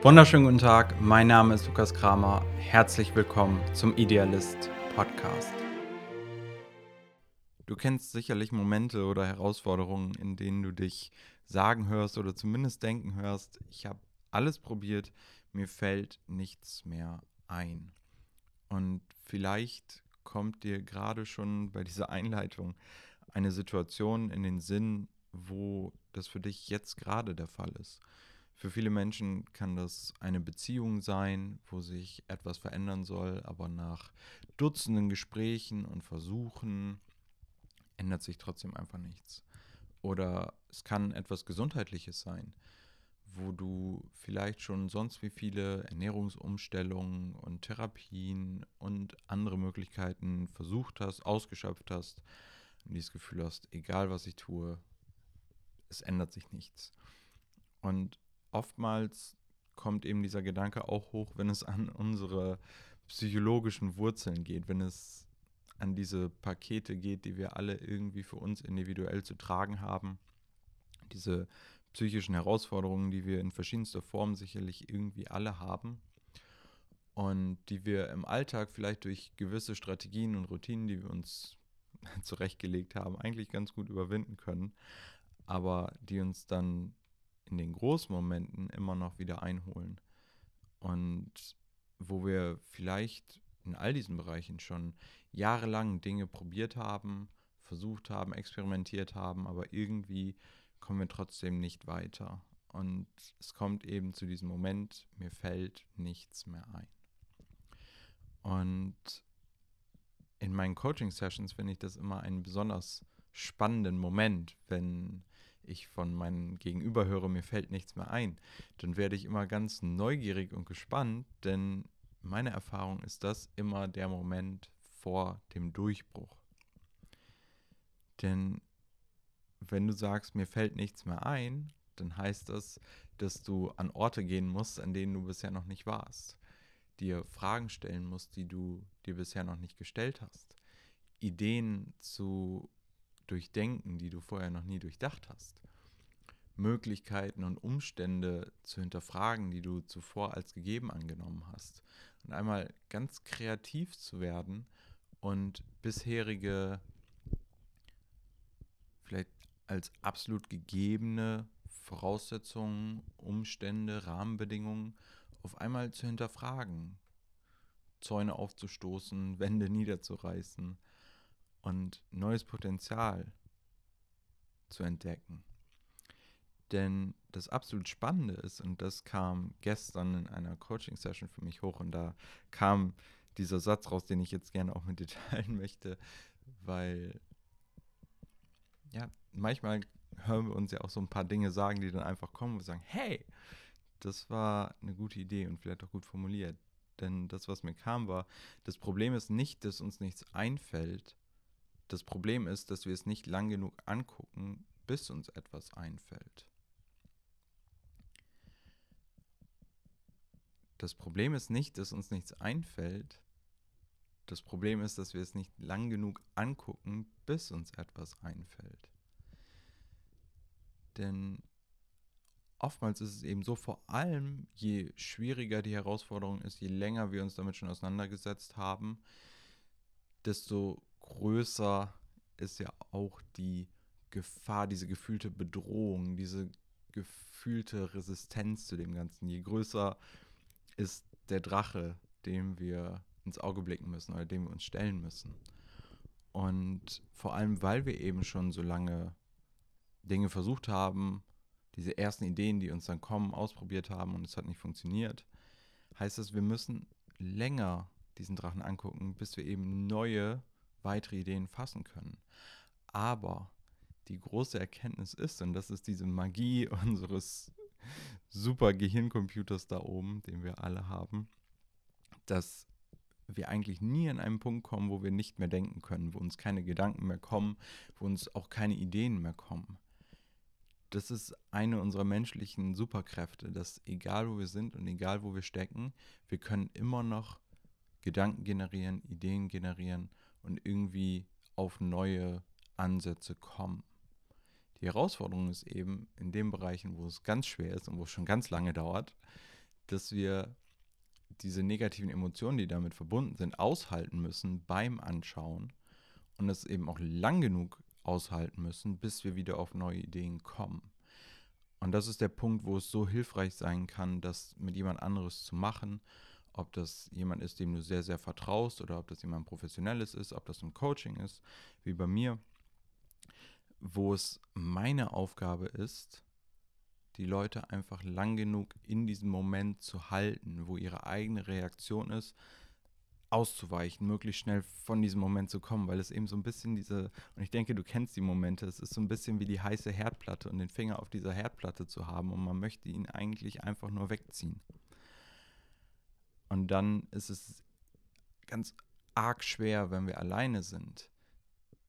Wunderschönen guten Tag, mein Name ist Lukas Kramer. Herzlich willkommen zum Idealist Podcast. Du kennst sicherlich Momente oder Herausforderungen, in denen du dich sagen hörst oder zumindest denken hörst, ich habe alles probiert, mir fällt nichts mehr ein. Und vielleicht kommt dir gerade schon bei dieser Einleitung eine Situation in den Sinn, wo das für dich jetzt gerade der Fall ist. Für viele Menschen kann das eine Beziehung sein, wo sich etwas verändern soll, aber nach Dutzenden Gesprächen und Versuchen ändert sich trotzdem einfach nichts. Oder es kann etwas Gesundheitliches sein, wo du vielleicht schon sonst wie viele Ernährungsumstellungen und Therapien und andere Möglichkeiten versucht hast, ausgeschöpft hast und dieses Gefühl hast, egal was ich tue, es ändert sich nichts. Und oftmals kommt eben dieser Gedanke auch hoch, wenn es an unsere psychologischen Wurzeln geht, wenn es an diese Pakete geht, die wir alle irgendwie für uns individuell zu tragen haben. Diese psychischen Herausforderungen, die wir in verschiedenster Form sicherlich irgendwie alle haben und die wir im Alltag vielleicht durch gewisse Strategien und Routinen, die wir uns zurechtgelegt haben, eigentlich ganz gut überwinden können, aber die uns dann in den Großmomenten immer noch wieder einholen. Und wo wir vielleicht in all diesen Bereichen schon jahrelang Dinge probiert haben, versucht haben, experimentiert haben, aber irgendwie kommen wir trotzdem nicht weiter. Und es kommt eben zu diesem Moment, mir fällt nichts mehr ein. Und in meinen Coaching-Sessions finde ich das immer einen besonders spannenden Moment, wenn ich von meinem Gegenüber höre, mir fällt nichts mehr ein, dann werde ich immer ganz neugierig und gespannt, denn meine Erfahrung ist das immer der Moment vor dem Durchbruch. Denn wenn du sagst, mir fällt nichts mehr ein, dann heißt das, dass du an Orte gehen musst, an denen du bisher noch nicht warst. Dir Fragen stellen musst, die du dir bisher noch nicht gestellt hast. Ideen zu durchdenken, die du vorher noch nie durchdacht hast. Möglichkeiten und Umstände zu hinterfragen, die du zuvor als gegeben angenommen hast. Und einmal ganz kreativ zu werden und bisherige, vielleicht als absolut gegebene Voraussetzungen, Umstände, Rahmenbedingungen auf einmal zu hinterfragen, Zäune aufzustoßen, Wände niederzureißen und neues Potenzial zu entdecken. Denn das absolut Spannende ist, und das kam gestern in einer Coaching-Session für mich hoch, und da kam dieser Satz raus, den ich jetzt gerne auch mit dir teilen möchte, weil ja, manchmal hören wir uns ja auch so ein paar Dinge sagen, die dann einfach kommen und sagen, hey, das war eine gute Idee und vielleicht auch gut formuliert. Denn das, was mir kam, war, das Problem ist nicht, dass uns nichts einfällt. Das Problem ist, dass wir es nicht lang genug angucken, bis uns etwas einfällt. Das Problem ist nicht, dass uns nichts einfällt. Das Problem ist, dass wir es nicht lang genug angucken, bis uns etwas einfällt. Denn oftmals ist es eben so, vor allem je schwieriger die Herausforderung ist, je länger wir uns damit schon auseinandergesetzt haben, desto größer ist ja auch die Gefahr, diese gefühlte Bedrohung, diese gefühlte Resistenz zu dem Ganzen. Je größer ist der Drache, dem wir ins Auge blicken müssen oder dem wir uns stellen müssen. Und vor allem, weil wir eben schon so lange Dinge versucht haben, diese ersten Ideen, die uns dann kommen, ausprobiert haben und es hat nicht funktioniert, heißt das, wir müssen länger diesen Drachen angucken, bis wir eben neue, weitere Ideen fassen können. Aber die große Erkenntnis ist, und das ist diese Magie unseres super Gehirncomputers da oben, den wir alle haben, dass wir eigentlich nie an einen Punkt kommen, wo wir nicht mehr denken können, wo uns keine Gedanken mehr kommen, wo uns auch keine Ideen mehr kommen. Das ist eine unserer menschlichen Superkräfte, dass egal wo wir sind und egal wo wir stecken, wir können immer noch Gedanken generieren, Ideen generieren und irgendwie auf neue Ansätze kommen. Die Herausforderung ist eben in den Bereichen, wo es ganz schwer ist und wo es schon ganz lange dauert, dass wir diese negativen Emotionen, die damit verbunden sind, aushalten müssen beim Anschauen und es eben auch lang genug aushalten müssen, bis wir wieder auf neue Ideen kommen. Und das ist der Punkt, wo es so hilfreich sein kann, das mit jemand anderes zu machen. Ob das jemand ist, dem du sehr, sehr vertraust oder ob das jemand Professionelles ist, ob das ein Coaching ist, wie bei mir, wo es meine Aufgabe ist, die Leute einfach lang genug in diesem Moment zu halten, wo ihre eigene Reaktion ist, auszuweichen, möglichst schnell von diesem Moment zu kommen, weil es eben so ein bisschen diese, und ich denke, du kennst die Momente, es ist so ein bisschen wie die heiße Herdplatte und den Finger auf dieser Herdplatte zu haben und man möchte ihn eigentlich einfach nur wegziehen. Und dann ist es ganz arg schwer, wenn wir alleine sind,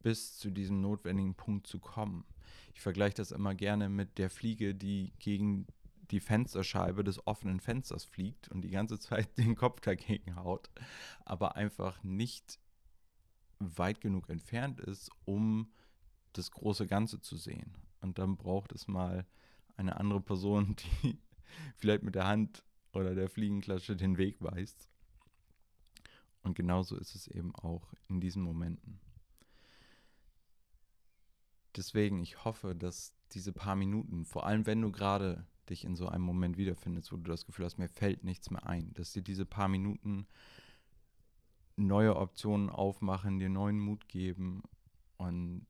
bis zu diesem notwendigen Punkt zu kommen. Ich vergleiche das immer gerne mit der Fliege, die gegen die Fensterscheibe des offenen Fensters fliegt und die ganze Zeit den Kopf dagegen haut, aber einfach nicht weit genug entfernt ist, um das große Ganze zu sehen. Und dann braucht es mal eine andere Person, die vielleicht mit der Hand oder der Fliegenklatsche den Weg weist. Und genauso ist es eben auch in diesen Momenten. Deswegen, ich hoffe, dass diese paar Minuten, vor allem wenn du gerade dich in so einem Moment wiederfindest, wo du das Gefühl hast, mir fällt nichts mehr ein, dass dir diese paar Minuten neue Optionen aufmachen, dir neuen Mut geben und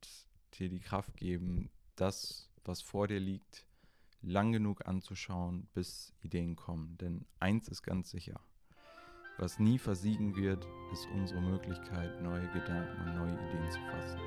dir die Kraft geben, das, was vor dir liegt, lang genug anzuschauen, bis Ideen kommen. Denn eins ist ganz sicher, was nie versiegen wird, ist unsere Möglichkeit, neue Gedanken und neue Ideen zu fassen.